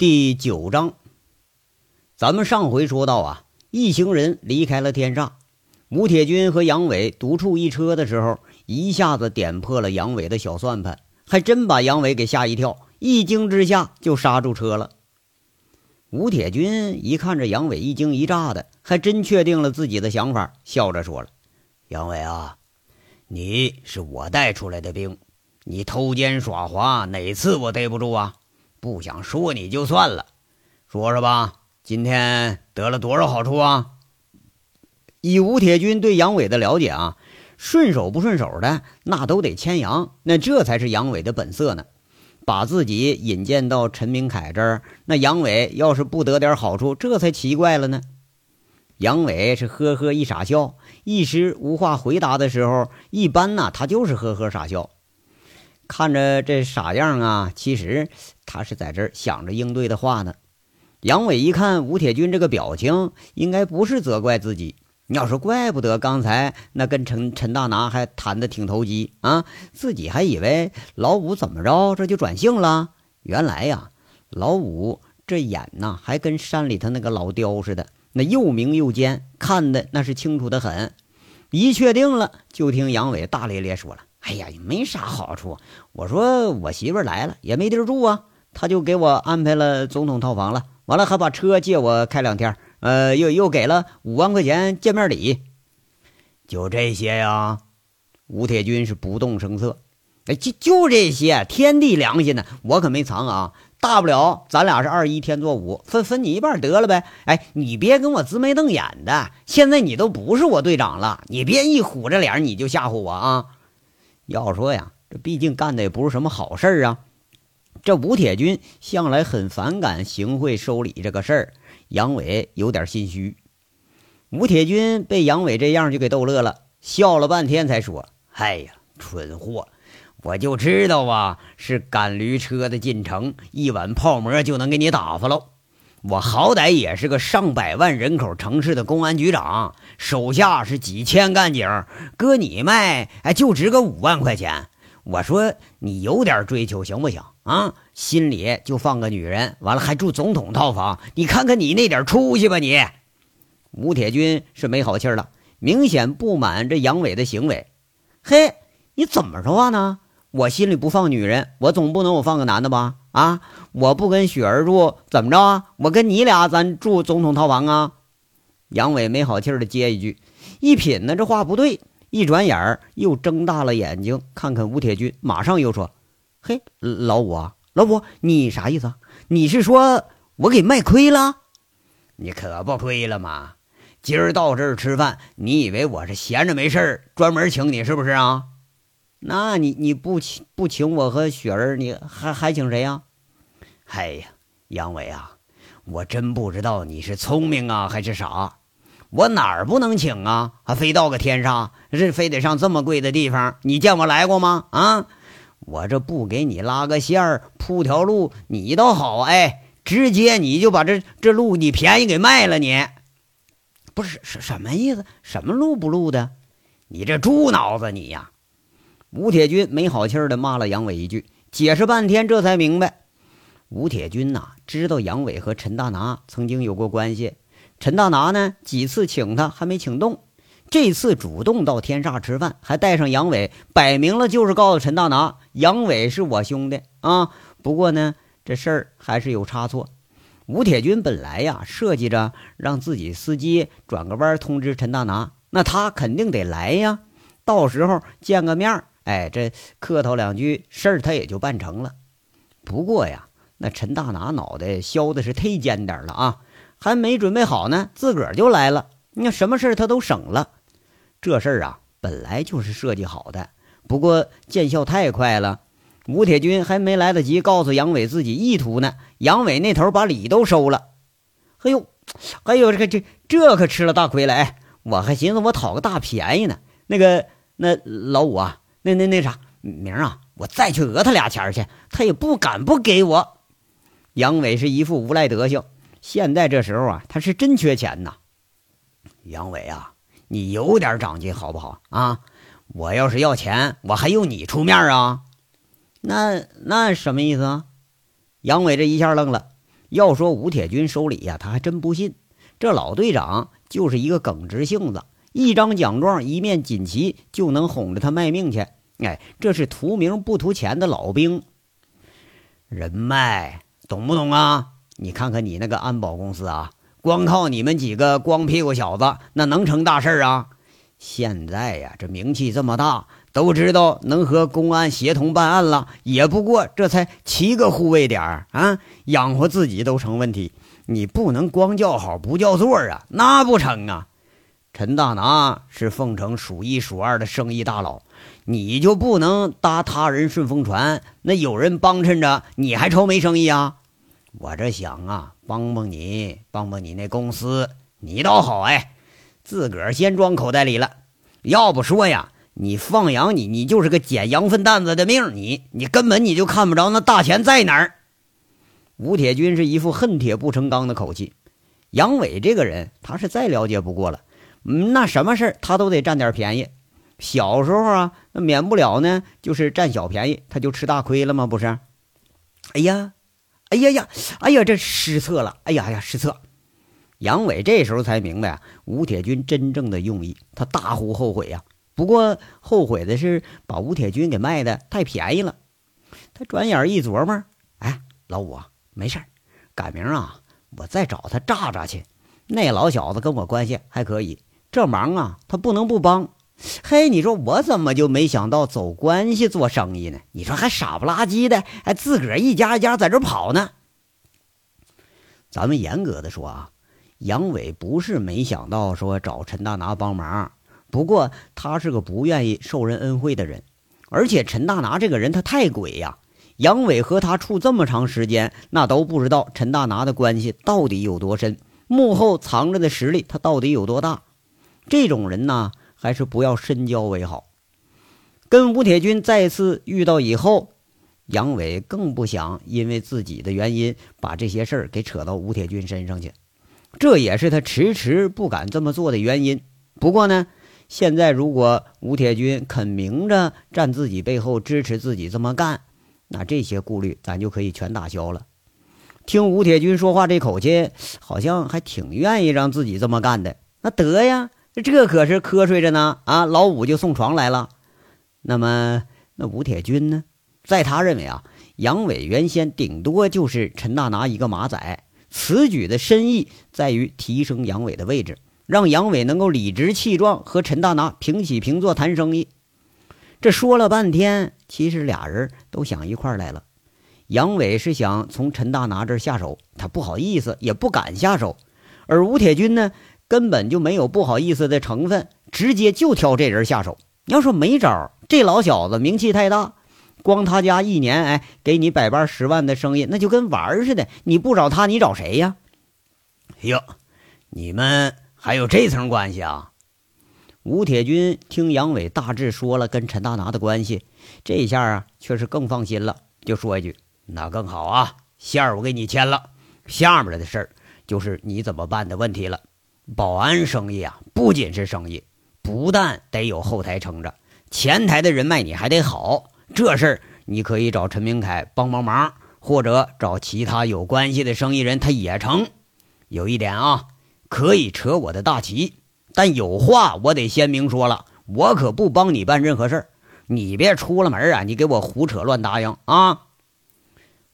第九章，咱们上回说到啊，一行人离开了天煞，吴铁军和杨伟独处一车的时候，一下子点破了杨伟的小算盘，还真把杨伟给吓一跳，一惊之下就刹住车了。吴铁军一看这杨伟一惊一乍的，还真确定了自己的想法，笑着说了：“杨伟啊，你是我带出来的兵，你偷奸耍滑，哪次我逮不住啊？”不想说你就算了，说说吧，今天得了多少好处啊？以吴铁军对杨伟的了解啊，顺手不顺手的那都得牵羊，那这才是杨伟的本色呢。把自己引荐到陈明凯这儿，那杨伟要是不得点好处，这才奇怪了呢。杨伟是呵呵一傻笑，一时无话回答的时候，一般呢他就是呵呵傻笑。看着这傻样啊，其实他是在这儿想着应对的话呢。杨伟一看吴铁军这个表情，应该不是责怪自己。你要说怪不得刚才那跟陈陈大拿还谈的挺投机啊，自己还以为老五怎么着这就转性了。原来呀，老五这眼呐还跟山里头那个老雕似的，那又明又尖，看的那是清楚的很。一确定了，就听杨伟大咧咧说了。哎呀，也没啥好处。我说我媳妇来了，也没地儿住啊，他就给我安排了总统套房了。完了还把车借我开两天，呃，又又给了五万块钱见面礼。就这些呀？吴铁军是不动声色。哎，就就这些，天地良心呢，我可没藏啊。大不了咱俩是二一添作五，分分你一半得了呗。哎，你别跟我直眉瞪眼的。现在你都不是我队长了，你别一虎着脸你就吓唬我啊。要说呀，这毕竟干的也不是什么好事儿啊。这吴铁军向来很反感行贿收礼这个事儿，杨伟有点心虚。吴铁军被杨伟这样就给逗乐了，笑了半天才说：“哎呀，蠢货，我就知道啊，是赶驴车的进城，一碗泡馍就能给你打发喽。我好歹也是个上百万人口城市的公安局长，手下是几千干警，搁你卖，哎，就值个五万块钱。我说你有点追求行不行啊？心里就放个女人，完了还住总统套房，你看看你那点出息吧你！吴铁军是没好气了，明显不满这杨伟的行为。嘿，你怎么说话呢？我心里不放女人，我总不能我放个男的吧？啊！我不跟雪儿住，怎么着啊？我跟你俩咱住总统套房啊！杨伟没好气的接一句，一品呢这话不对，一转眼儿又睁大了眼睛看看吴铁军，马上又说：“嘿，老五啊，老五，你啥意思？你是说我给卖亏了？你可不亏了吗？今儿到这儿吃饭，你以为我是闲着没事儿专门请你是不是啊？”那你你不请不请我和雪儿，你还还请谁呀？哎呀，杨伟啊，我真不知道你是聪明啊还是傻。我哪儿不能请啊？还非到个天上，这非得上这么贵的地方？你见我来过吗？啊，我这不给你拉个线儿铺条路，你倒好，哎，直接你就把这这路你便宜给卖了，你不是什什么意思？什么路不路的？你这猪脑子，你呀！吴铁军没好气的骂了杨伟一句，解释半天，这才明白，吴铁军呐知道杨伟和陈大拿曾经有过关系，陈大拿呢几次请他还没请动，这次主动到天煞吃饭，还带上杨伟，摆明了就是告诉陈大拿，杨伟是我兄弟啊。不过呢，这事儿还是有差错。吴铁军本来呀设计着让自己司机转个弯通知陈大拿，那他肯定得来呀，到时候见个面。哎，这客套两句，事儿他也就办成了。不过呀，那陈大拿脑袋削的是忒尖点了啊，还没准备好呢，自个儿就来了。那什么事儿他都省了。这事儿啊，本来就是设计好的，不过见效太快了。吴铁军还没来得及告诉杨伟自己意图呢，杨伟那头把礼都收了。哎呦，哎呦，这个这这可吃了大亏了！哎，我还寻思我讨个大便宜呢。那个那老五啊。那那那啥，明儿啊，我再去讹他俩钱去，他也不敢不给我。杨伟是一副无赖德行，现在这时候啊，他是真缺钱呐。杨伟啊，你有点长进好不好啊？我要是要钱，我还用你出面啊？那那什么意思啊？杨伟这一下愣了，要说吴铁军收礼呀，他还真不信。这老队长就是一个耿直性子，一张奖状、一面锦旗就能哄着他卖命去。哎，这是图名不图钱的老兵。人脉懂不懂啊？你看看你那个安保公司啊，光靠你们几个光屁股小子，那能成大事啊？现在呀，这名气这么大，都知道能和公安协同办案了，也不过这才七个护卫点啊，养活自己都成问题。你不能光叫好不叫座啊，那不成啊！陈大拿是凤城数一数二的生意大佬，你就不能搭他人顺风船？那有人帮衬着，你还愁没生意啊？我这想啊，帮帮你，帮帮你那公司，你倒好哎。自个儿先装口袋里了，要不说呀，你放羊你你就是个捡羊粪蛋子的命，你你根本你就看不着那大钱在哪儿。吴铁军是一副恨铁不成钢的口气。杨伟这个人，他是再了解不过了，嗯，那什么事他都得占点便宜。小时候啊，那免不了呢，就是占小便宜，他就吃大亏了吗？不是？哎呀，哎呀呀，哎呀，这失策了！哎呀呀，失策！杨伟这时候才明白啊，吴铁军真正的用意，他大呼后悔呀。不过后悔的是把吴铁军给卖的太便宜了。他转眼一琢磨，哎，老五啊，没事改明啊，我再找他炸炸去。那老小子跟我关系还可以，这忙啊，他不能不帮。嘿，你说我怎么就没想到走关系做生意呢？你说还傻不拉几的，还自个儿一家一家在这跑呢？咱们严格的说啊。杨伟不是没想到说找陈大拿帮忙，不过他是个不愿意受人恩惠的人，而且陈大拿这个人他太鬼呀。杨伟和他处这么长时间，那都不知道陈大拿的关系到底有多深，幕后藏着的实力他到底有多大。这种人呢，还是不要深交为好。跟吴铁军再次遇到以后，杨伟更不想因为自己的原因把这些事儿给扯到吴铁军身上去。这也是他迟迟不敢这么做的原因。不过呢，现在如果吴铁军肯明着站自己背后支持自己这么干，那这些顾虑咱就可以全打消了。听吴铁军说话这口气，好像还挺愿意让自己这么干的。那得呀，这可是瞌睡着呢啊！老五就送床来了。那么，那吴铁军呢？在他认为啊，杨伟原先顶多就是陈大拿一个马仔。此举的深意在于提升杨伟的位置，让杨伟能够理直气壮和陈大拿平起平坐谈生意。这说了半天，其实俩人都想一块来了。杨伟是想从陈大拿这儿下手，他不好意思，也不敢下手；而吴铁军呢，根本就没有不好意思的成分，直接就挑这人下手。要说没招，这老小子名气太大。光他家一年，哎，给你百八十万的生意，那就跟玩儿似的。你不找他，你找谁呀？哟，你们还有这层关系啊？吴铁军听杨伟大致说了跟陈大拿的关系，这下啊，却是更放心了，就说一句：“那更好啊，线儿我给你签了，下面的事儿就是你怎么办的问题了。保安生意啊，不仅是生意，不但得有后台撑着，前台的人脉你还得好。”这事儿你可以找陈明凯帮帮忙，或者找其他有关系的生意人，他也成。有一点啊，可以扯我的大旗，但有话我得先明说了，我可不帮你办任何事儿。你别出了门啊，你给我胡扯乱答应啊！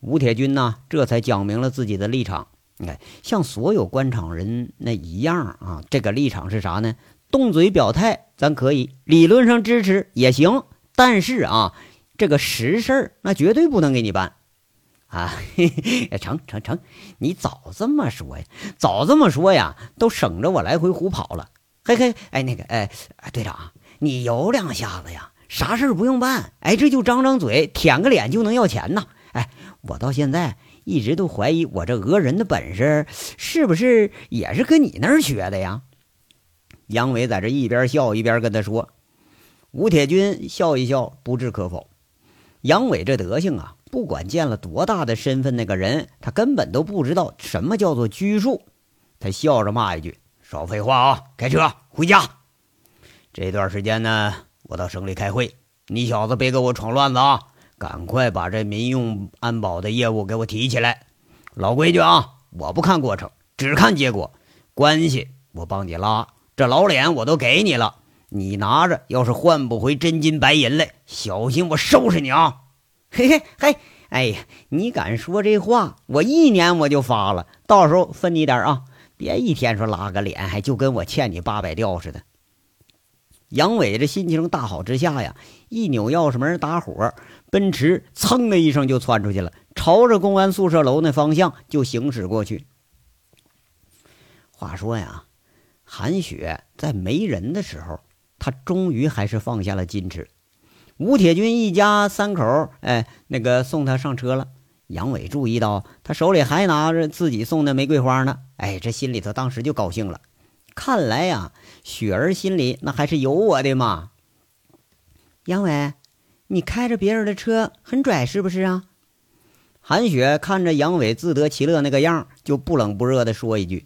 吴铁军呢，这才讲明了自己的立场。你看，像所有官场人那一样啊，这个立场是啥呢？动嘴表态，咱可以理论上支持也行，但是啊。这个实事儿，那绝对不能给你办，啊，嘿嘿成成成，你早这么说呀，早这么说呀，都省着我来回胡跑了。嘿嘿，哎，那个，哎，队长，你有两下子呀，啥事儿不用办，哎，这就张张嘴，舔个脸就能要钱呐。哎，我到现在一直都怀疑，我这讹人的本事是不是也是跟你那儿学的呀？杨伟在这一边笑一边跟他说，吴铁军笑一笑，不置可否。杨伟这德行啊，不管见了多大的身份，那个人他根本都不知道什么叫做拘束。他笑着骂一句：“少废话啊，开车回家。这段时间呢，我到省里开会，你小子别给我闯乱子啊！赶快把这民用安保的业务给我提起来。老规矩啊，我不看过程，只看结果。关系我帮你拉，这老脸我都给你了，你拿着，要是换不回真金白银来，小心我收拾你啊！嘿嘿嘿，哎呀，你敢说这话，我一年我就发了，到时候分你点啊！别一天说拉个脸，还就跟我欠你八百吊似的。杨伟这心情大好之下呀，一扭钥匙门打火，奔驰噌的一声就窜出去了，朝着公安宿舍楼那方向就行驶过去。话说呀，韩雪在没人的时候，她终于还是放下了矜持。吴铁军一家三口，哎，那个送她上车了。杨伟注意到他手里还拿着自己送的玫瑰花呢，哎，这心里头当时就高兴了。看来呀，雪儿心里那还是有我的嘛。杨伟，你开着别人的车很拽是不是啊？韩雪看着杨伟自得其乐那个样，就不冷不热的说一句：“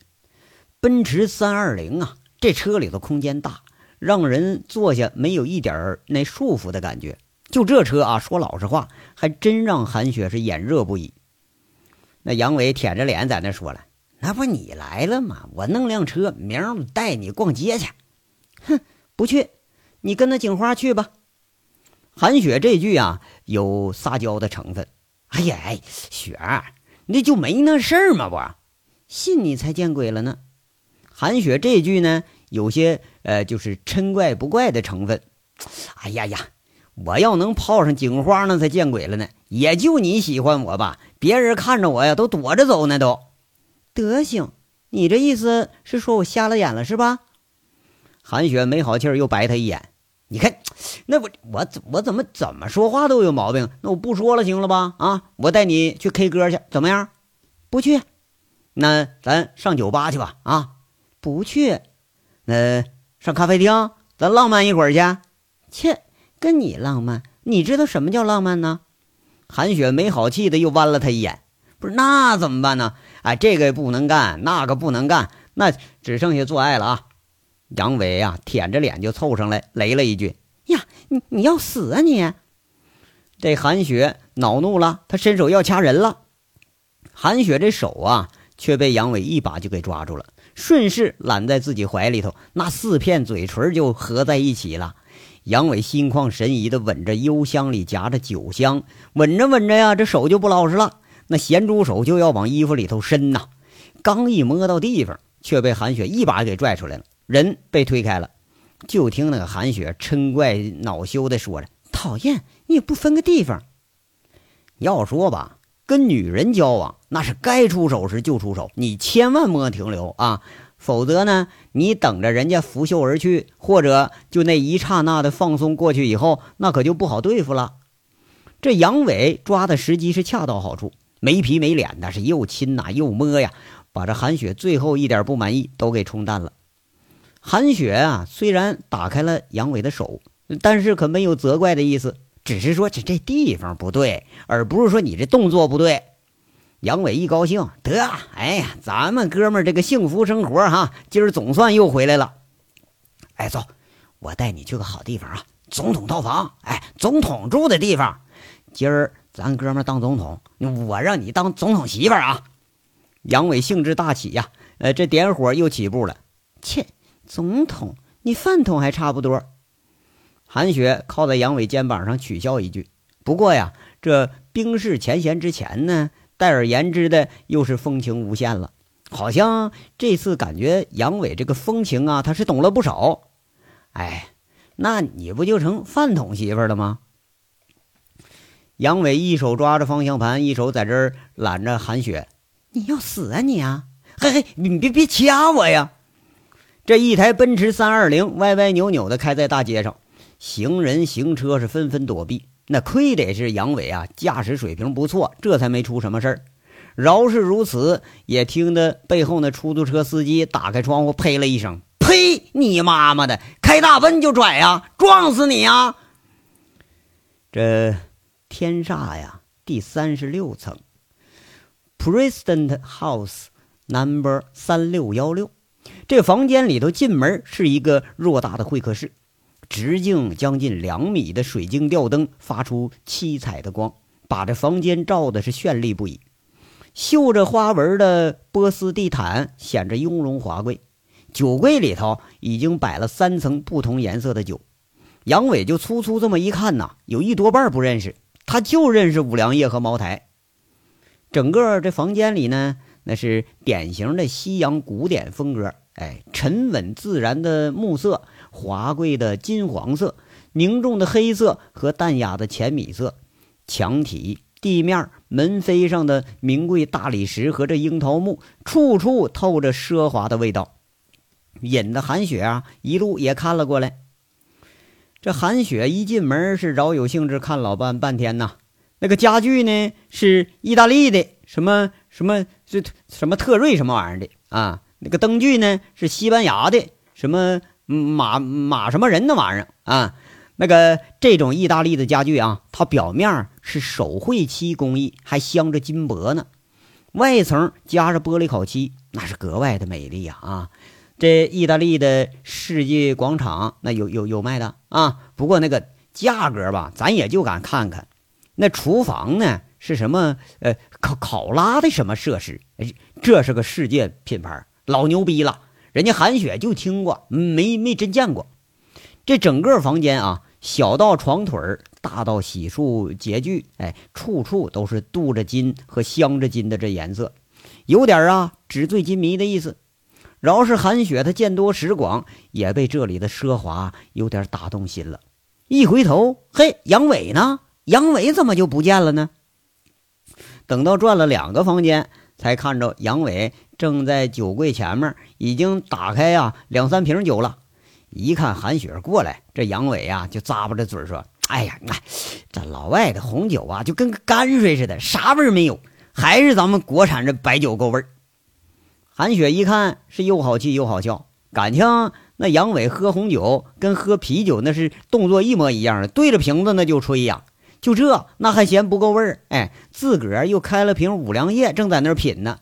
奔驰三二零啊，这车里头空间大，让人坐下没有一点儿那束缚的感觉。就这车啊，说老实话，还真让韩雪是眼热不已。”那杨伟舔着脸在那说了。那不你来了吗？我弄辆车，明儿带你逛街去。哼，不去，你跟那警花去吧。韩雪这句啊，有撒娇的成分。哎呀，哎，雪儿，那就没那事儿吗？不信你才见鬼了呢。韩雪这句呢，有些呃，就是嗔怪不怪的成分。哎呀呀，我要能泡上警花，那才见鬼了呢。也就你喜欢我吧，别人看着我呀，都躲着走呢，都。德行，你这意思是说我瞎了眼了是吧？韩雪没好气儿又白他一眼。你看，那我我我怎么怎么说话都有毛病？那我不说了，行了吧？啊，我带你去 K 歌去，怎么样？不去，那咱上酒吧去吧？啊，不去，那上咖啡厅，咱浪漫一会儿去。切，跟你浪漫？你知道什么叫浪漫呢？韩雪没好气的又剜了他一眼。不是，那怎么办呢？哎，这个不能干，那个不能干，那只剩下做爱了啊！杨伟呀，舔着脸就凑上来，雷了一句：“呀，你你要死啊你！”这韩雪恼怒了，他伸手要掐人了。韩雪这手啊，却被杨伟一把就给抓住了，顺势揽在自己怀里头，那四片嘴唇就合在一起了。杨伟心旷神怡的吻着幽香里夹着酒香，吻着吻着呀，这手就不老实了。那咸猪手就要往衣服里头伸呐，刚一摸到地方，却被韩雪一把给拽出来了，人被推开了。就听那个韩雪嗔怪恼羞的说着：“讨厌，你也不分个地方。要说吧，跟女人交往那是该出手时就出手，你千万莫停留啊，否则呢，你等着人家拂袖而去，或者就那一刹那的放松过去以后，那可就不好对付了。这杨伟抓的时机是恰到好处。”没皮没脸的，是又亲呐又摸呀，把这韩雪最后一点不满意都给冲淡了。韩雪啊，虽然打开了杨伟的手，但是可没有责怪的意思，只是说这这地方不对，而不是说你这动作不对。杨伟一高兴，得，哎呀，咱们哥们这个幸福生活哈，今儿总算又回来了。哎，走，我带你去个好地方啊，总统套房，哎，总统住的地方，今儿。咱哥们当总统，我让你当总统媳妇儿啊！杨伟兴致大起呀，呃，这点火又起步了。切，总统，你饭桶还差不多。韩雪靠在杨伟肩膀上取笑一句。不过呀，这冰释前嫌之前呢，戴而言之的又是风情无限了。好像这次感觉杨伟这个风情啊，他是懂了不少。哎，那你不就成饭桶媳妇了吗？杨伟一手抓着方向盘，一手在这儿揽着韩雪。你要死啊你啊！嘿嘿，你别别掐我呀！这一台奔驰三二零歪歪扭扭的开在大街上，行人行车是纷纷躲避。那亏得是杨伟啊，驾驶水平不错，这才没出什么事儿。饶是如此，也听得背后那出租车司机打开窗户，呸了一声：“呸！你妈妈的，开大奔就拽呀，撞死你呀！”这。天煞呀，第三十六层，President House Number 三六幺六。这房间里头进门是一个偌大的会客室，直径将近两米的水晶吊灯发出七彩的光，把这房间照的是绚丽不已。绣着花纹的波斯地毯显着雍容华贵。酒柜里头已经摆了三层不同颜色的酒。杨伟就粗粗这么一看呐，有一多半不认识，他就认识五粮液和茅台。整个这房间里呢，那是典型的西洋古典风格，哎，沉稳自然的木色，华贵的金黄色，凝重的黑色和淡雅的浅米色，墙体、地面、门扉上的名贵大理石和这樱桃木，处处透着奢华的味道，引得韩雪啊一路也看了过来。这韩雪一进门是饶有兴致看老半半天呐。那个家具呢是意大利的，什么什么这什么特瑞什么玩意儿的啊？那个灯具呢是西班牙的，什么马马什么人那玩意儿啊？那个这种意大利的家具啊，它表面是手绘漆工艺，还镶着金箔呢，外层加着玻璃烤漆，那是格外的美丽呀啊！这意大利的世纪广场那有有有卖的啊，不过那个价格吧，咱也就敢看看。那厨房呢？是什么？呃，考考拉的什么设施？这是个世界品牌，老牛逼了。人家韩雪就听过，没没真见过。这整个房间啊，小到床腿，大到洗漱洁具，哎，处处都是镀着金和镶着金的这颜色，有点啊纸醉金迷的意思。饶是韩雪，她见多识广，也被这里的奢华有点打动心了。一回头，嘿，杨伟呢？杨伟怎么就不见了呢？等到转了两个房间，才看着杨伟正在酒柜前面，已经打开呀两三瓶酒了。一看韩雪过来，这杨伟呀就咂巴着嘴说：“哎呀，这老外的红酒啊，就跟泔水似的，啥味儿没有，还是咱们国产这白酒够味儿。”韩雪一看是又好气又好笑，感情那杨伟喝红酒跟喝啤酒那是动作一模一样的，对着瓶子那就吹呀。就这，那还嫌不够味儿？哎，自个儿又开了瓶五粮液，正在那儿品呢。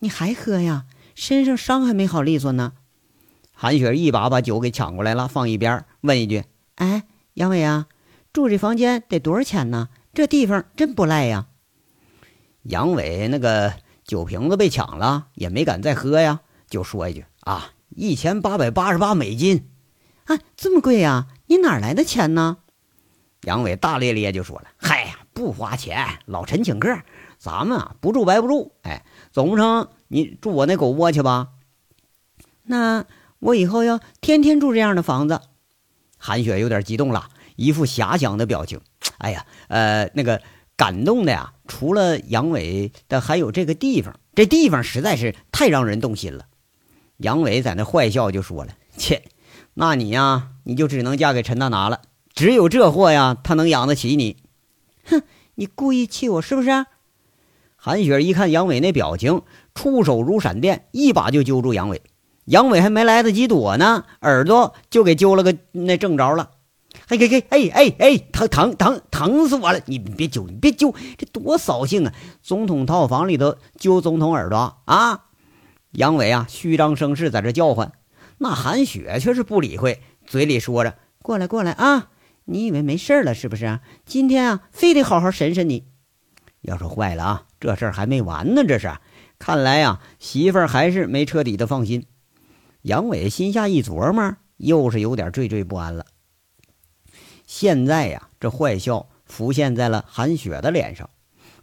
你还喝呀？身上伤还没好利索呢。韩雪一把把酒给抢过来了，放一边，问一句：“哎，杨伟啊，住这房间得多少钱呢？这地方真不赖呀。”杨伟那个酒瓶子被抢了，也没敢再喝呀，就说一句：“啊，一千八百八十八美金。啊，这么贵呀？你哪来的钱呢？”杨伟大咧咧就说了：“嗨呀，不花钱，老陈请客，咱们啊不住白不住。哎，总不成你住我那狗窝去吧？那我以后要天天住这样的房子。”韩雪有点激动了，一副遐想的表情。哎呀，呃，那个感动的呀，除了杨伟的，还有这个地方。这地方实在是太让人动心了。杨伟在那坏笑就说了：“切，那你呀，你就只能嫁给陈大拿了。”只有这货呀，他能养得起你。哼，你故意气我是不是？韩雪一看杨伟那表情，出手如闪电，一把就揪住杨伟。杨伟还没来得及躲呢，耳朵就给揪了个那正着了。哎，给给，哎哎哎，疼疼疼疼死我了！你别揪，你别揪，这多扫兴啊！总统套房里头揪总统耳朵啊！杨伟啊，虚张声势在这叫唤，那韩雪却是不理会，嘴里说着：“过来，过来啊！”你以为没事了是不是？今天啊，非得好好审审你。要说坏了啊，这事儿还没完呢。这是，看来呀，媳妇儿还是没彻底的放心。杨伟心下一琢磨，又是有点惴惴不安了。现在呀，这坏笑浮现在了韩雪的脸上。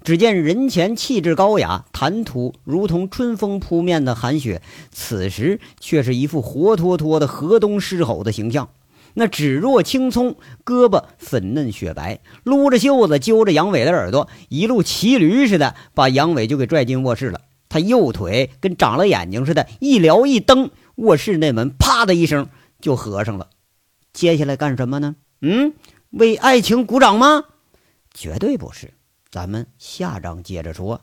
只见人前气质高雅、谈吐如同春风扑面的韩雪，此时却是一副活脱脱的河东狮吼的形象。那指若青葱，胳膊粉嫩雪白，撸着袖子揪着杨伟的耳朵，一路骑驴似的把杨伟就给拽进卧室了。他右腿跟长了眼睛似的，一撩一蹬，卧室那门啪的一声就合上了。接下来干什么呢？嗯，为爱情鼓掌吗？绝对不是。咱们下章接着说。